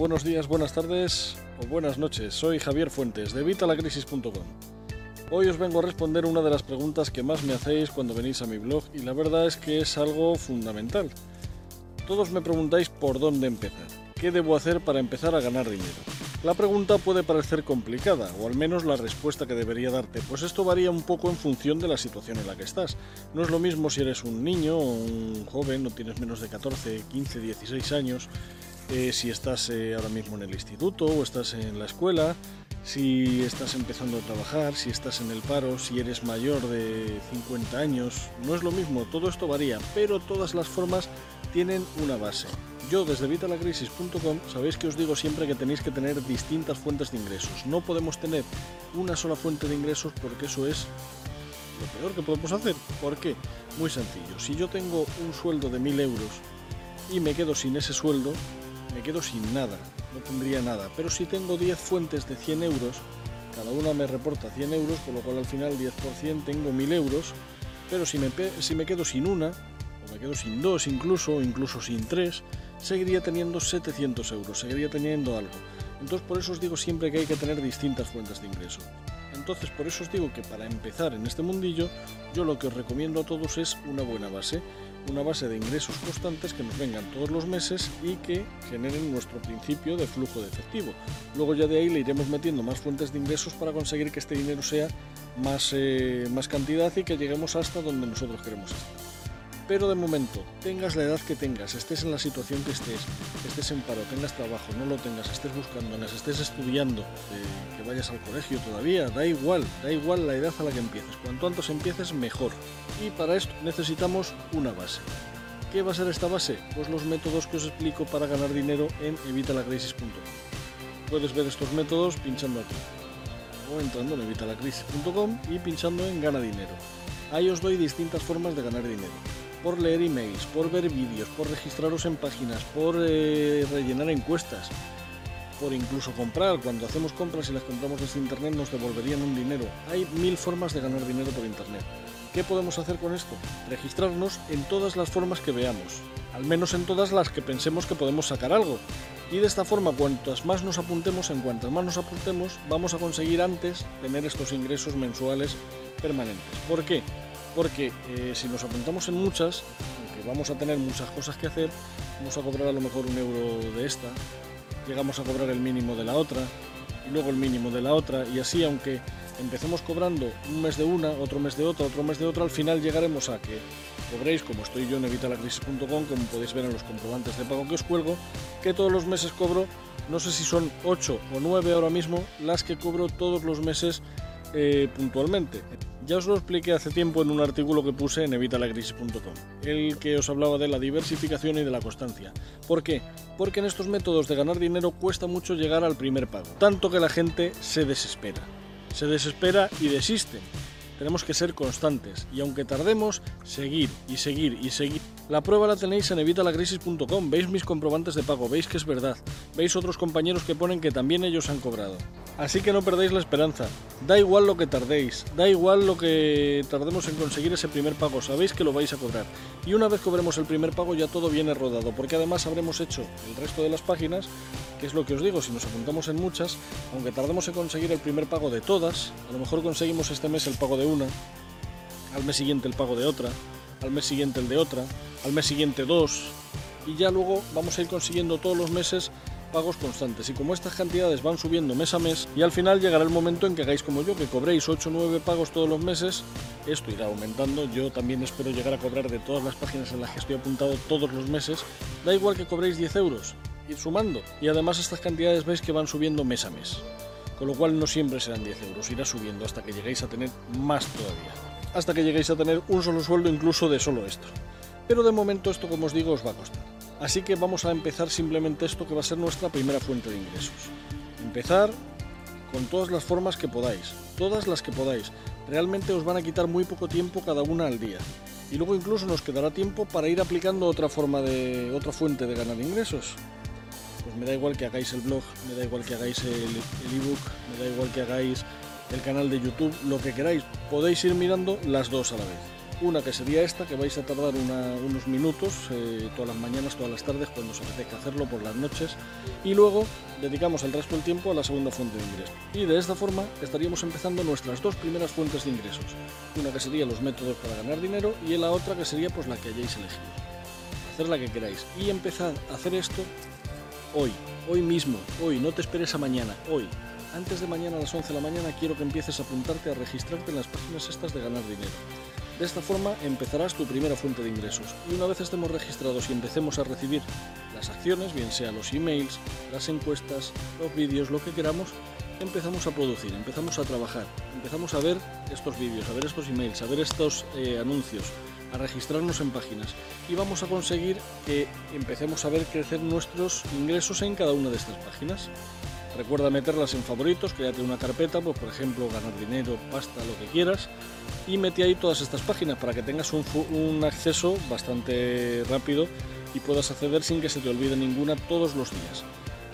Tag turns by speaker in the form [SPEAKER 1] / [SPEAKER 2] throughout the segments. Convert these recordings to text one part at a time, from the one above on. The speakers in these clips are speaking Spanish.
[SPEAKER 1] buenos días, buenas tardes o buenas noches. Soy Javier Fuentes de Vitalacrisis.com. Hoy os vengo a responder una de las preguntas que más me hacéis cuando venís a mi blog y la verdad es que es algo fundamental. Todos me preguntáis por dónde empezar. ¿Qué debo hacer para empezar a ganar dinero? La pregunta puede parecer complicada, o al menos la respuesta que debería darte, pues esto varía un poco en función de la situación en la que estás. No es lo mismo si eres un niño o un joven, no tienes menos de 14, 15, 16 años, eh, si estás eh, ahora mismo en el instituto o estás en la escuela, si estás empezando a trabajar, si estás en el paro, si eres mayor de 50 años, no es lo mismo, todo esto varía, pero todas las formas tienen una base. Yo desde vitalacrisis.com sabéis que os digo siempre que tenéis que tener distintas fuentes de ingresos. No podemos tener una sola fuente de ingresos porque eso es lo peor que podemos hacer. ¿Por qué? Muy sencillo. Si yo tengo un sueldo de 1000 euros y me quedo sin ese sueldo, me quedo sin nada, no tendría nada. Pero si tengo 10 fuentes de 100 euros, cada una me reporta 100 euros, con lo cual al final 10% tengo 1000 euros. Pero si me, si me quedo sin una, o me quedo sin dos incluso, o incluso sin tres, seguiría teniendo 700 euros, seguiría teniendo algo. Entonces por eso os digo siempre que hay que tener distintas fuentes de ingreso. Entonces por eso os digo que para empezar en este mundillo, yo lo que os recomiendo a todos es una buena base una base de ingresos constantes que nos vengan todos los meses y que generen nuestro principio de flujo de efectivo. Luego ya de ahí le iremos metiendo más fuentes de ingresos para conseguir que este dinero sea más, eh, más cantidad y que lleguemos hasta donde nosotros queremos estar. Pero de momento, tengas la edad que tengas, estés en la situación que estés, estés en paro, tengas trabajo, no lo tengas, estés buscando, estés estudiando, eh, que vayas al colegio todavía, da igual, da igual la edad a la que empieces. Cuanto antes empieces, mejor. Y para esto necesitamos una base. ¿Qué va a ser esta base? Pues los métodos que os explico para ganar dinero en evitalacrisis.com. Puedes ver estos métodos pinchando aquí o entrando en evitalacrisis.com y pinchando en gana dinero. Ahí os doy distintas formas de ganar dinero por leer emails, por ver vídeos, por registraros en páginas, por eh, rellenar encuestas, por incluso comprar. Cuando hacemos compras y las compramos desde internet nos devolverían un dinero. Hay mil formas de ganar dinero por internet. ¿Qué podemos hacer con esto? Registrarnos en todas las formas que veamos, al menos en todas las que pensemos que podemos sacar algo. Y de esta forma, cuantas más nos apuntemos, en cuantas más nos apuntemos, vamos a conseguir antes tener estos ingresos mensuales permanentes. ¿Por qué? Porque eh, si nos apuntamos en muchas, aunque vamos a tener muchas cosas que hacer, vamos a cobrar a lo mejor un euro de esta, llegamos a cobrar el mínimo de la otra, y luego el mínimo de la otra, y así aunque empecemos cobrando un mes de una, otro mes de otra, otro mes de otra, al final llegaremos a que cobréis, como estoy yo en evitalacrisis.com, como podéis ver en los comprobantes de pago que os cuelgo, que todos los meses cobro, no sé si son 8 o 9 ahora mismo, las que cobro todos los meses eh, puntualmente. Ya os lo expliqué hace tiempo en un artículo que puse en evitalacrisis.com, el que os hablaba de la diversificación y de la constancia. ¿Por qué? Porque en estos métodos de ganar dinero cuesta mucho llegar al primer pago, tanto que la gente se desespera. Se desespera y desiste. Tenemos que ser constantes y aunque tardemos, seguir y seguir y seguir. La prueba la tenéis en evitalacrisis.com, veis mis comprobantes de pago, veis que es verdad, veis otros compañeros que ponen que también ellos han cobrado. Así que no perdáis la esperanza, da igual lo que tardéis, da igual lo que tardemos en conseguir ese primer pago, sabéis que lo vais a cobrar. Y una vez cobremos el primer pago ya todo viene rodado, porque además habremos hecho el resto de las páginas, que es lo que os digo, si nos apuntamos en muchas, aunque tardemos en conseguir el primer pago de todas, a lo mejor conseguimos este mes el pago de una, al mes siguiente el pago de otra, al mes siguiente el de otra, al mes siguiente dos, y ya luego vamos a ir consiguiendo todos los meses pagos constantes. Y como estas cantidades van subiendo mes a mes, y al final llegará el momento en que hagáis como yo, que cobréis 8 o 9 pagos todos los meses, esto irá aumentando. Yo también espero llegar a cobrar de todas las páginas en las que estoy apuntado todos los meses. Da igual que cobréis 10 euros, ir sumando. Y además estas cantidades veis que van subiendo mes a mes. Con lo cual no siempre serán 10 euros, irá subiendo hasta que lleguéis a tener más todavía. Hasta que lleguéis a tener un solo sueldo incluso de solo esto. Pero de momento esto, como os digo, os va a costar. Así que vamos a empezar simplemente esto que va a ser nuestra primera fuente de ingresos. Empezar con todas las formas que podáis, todas las que podáis. Realmente os van a quitar muy poco tiempo cada una al día. Y luego incluso nos quedará tiempo para ir aplicando otra forma de otra fuente de ganar ingresos pues me da igual que hagáis el blog, me da igual que hagáis el ebook, me da igual que hagáis el canal de YouTube, lo que queráis, podéis ir mirando las dos a la vez. Una que sería esta, que vais a tardar unos minutos, eh, todas las mañanas, todas las tardes, cuando os apetezca hacerlo, por las noches. Y luego dedicamos el resto del tiempo a la segunda fuente de ingresos. Y de esta forma estaríamos empezando nuestras dos primeras fuentes de ingresos. Una que sería los métodos para ganar dinero y la otra que sería pues la que hayáis elegido. Hacer la que queráis. Y empezad a hacer esto hoy, hoy mismo, hoy, no te esperes a mañana, hoy. Antes de mañana a las 11 de la mañana quiero que empieces a apuntarte a registrarte en las páginas estas de ganar dinero. De esta forma empezarás tu primera fuente de ingresos y una vez estemos registrados y empecemos a recibir las acciones, bien sea los emails, las encuestas, los vídeos, lo que queramos, empezamos a producir, empezamos a trabajar, empezamos a ver estos vídeos, a ver estos emails, a ver estos eh, anuncios, a registrarnos en páginas y vamos a conseguir que empecemos a ver crecer nuestros ingresos en cada una de estas páginas. Recuerda meterlas en favoritos, créate una carpeta, pues por ejemplo ganar dinero, pasta, lo que quieras, y mete ahí todas estas páginas para que tengas un, un acceso bastante rápido y puedas acceder sin que se te olvide ninguna todos los días.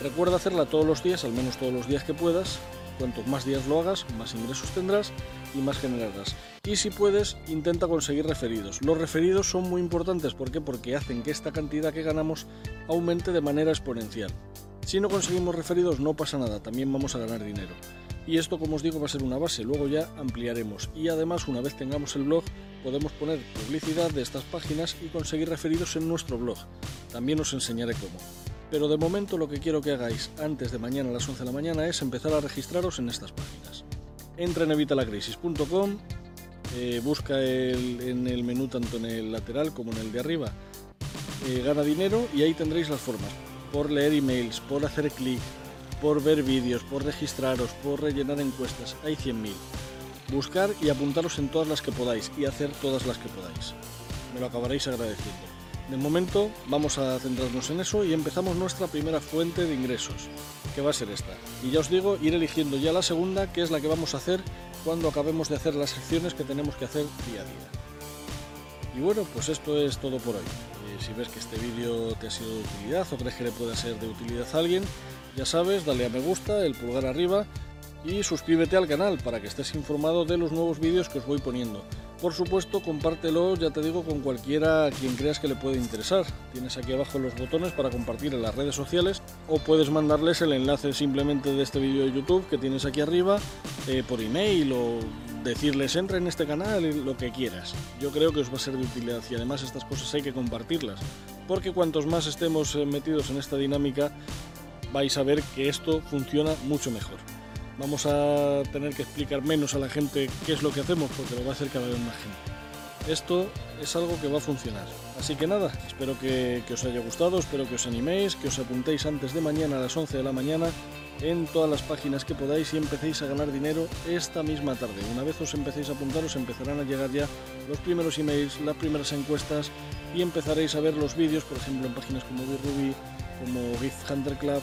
[SPEAKER 1] Recuerda hacerla todos los días, al menos todos los días que puedas. Cuantos más días lo hagas, más ingresos tendrás y más generarás. Y si puedes, intenta conseguir referidos. Los referidos son muy importantes, ¿por qué? Porque hacen que esta cantidad que ganamos aumente de manera exponencial. Si no conseguimos referidos no pasa nada, también vamos a ganar dinero. Y esto, como os digo, va a ser una base, luego ya ampliaremos. Y además, una vez tengamos el blog, podemos poner publicidad de estas páginas y conseguir referidos en nuestro blog. También os enseñaré cómo. Pero de momento lo que quiero que hagáis antes de mañana a las 11 de la mañana es empezar a registraros en estas páginas. Entra en evitalacrisis.com, eh, busca en el menú tanto en el lateral como en el de arriba, eh, gana dinero y ahí tendréis las formas. Por leer emails, por hacer clic, por ver vídeos, por registraros, por rellenar encuestas, hay 100.000. Buscar y apuntaros en todas las que podáis y hacer todas las que podáis. Me lo acabaréis agradeciendo. De momento vamos a centrarnos en eso y empezamos nuestra primera fuente de ingresos, que va a ser esta. Y ya os digo, ir eligiendo ya la segunda, que es la que vamos a hacer cuando acabemos de hacer las acciones que tenemos que hacer día a día. Y bueno, pues esto es todo por hoy. Eh, si ves que este vídeo te ha sido de utilidad o crees que le puede ser de utilidad a alguien, ya sabes, dale a me gusta, el pulgar arriba y suscríbete al canal para que estés informado de los nuevos vídeos que os voy poniendo. Por supuesto, compártelo, ya te digo, con cualquiera a quien creas que le puede interesar. Tienes aquí abajo los botones para compartir en las redes sociales o puedes mandarles el enlace simplemente de este vídeo de YouTube que tienes aquí arriba eh, por email o decirles entra en este canal, lo que quieras. Yo creo que os va a ser de utilidad y además estas cosas hay que compartirlas porque cuantos más estemos eh, metidos en esta dinámica vais a ver que esto funciona mucho mejor vamos a tener que explicar menos a la gente qué es lo que hacemos porque lo va a hacer cada vez más gente. Esto es algo que va a funcionar. Así que nada, espero que, os haya gustado, espero que os animéis, que os apuntéis antes de mañana a las 11 de la mañana en todas las páginas que podáis y empecéis a ganar dinero esta misma tarde. Una vez os empecéis a apuntar, os empezarán a llegar ya los primeros emails, las primeras encuestas y empezaréis a ver los vídeos, por ejemplo, en páginas como Biruby, como Gift Hunter Club,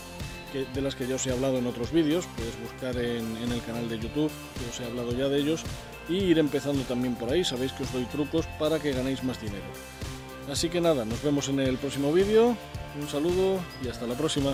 [SPEAKER 1] de las que ya os he hablado en otros vídeos, puedes buscar en, en, el canal de YouTube, que os he hablado ya de ellos, y ir empezando también por ahí, sabéis que os doy trucos para que ganéis más dinero. Así que nada, nos vemos en el próximo vídeo, un saludo y hasta la próxima.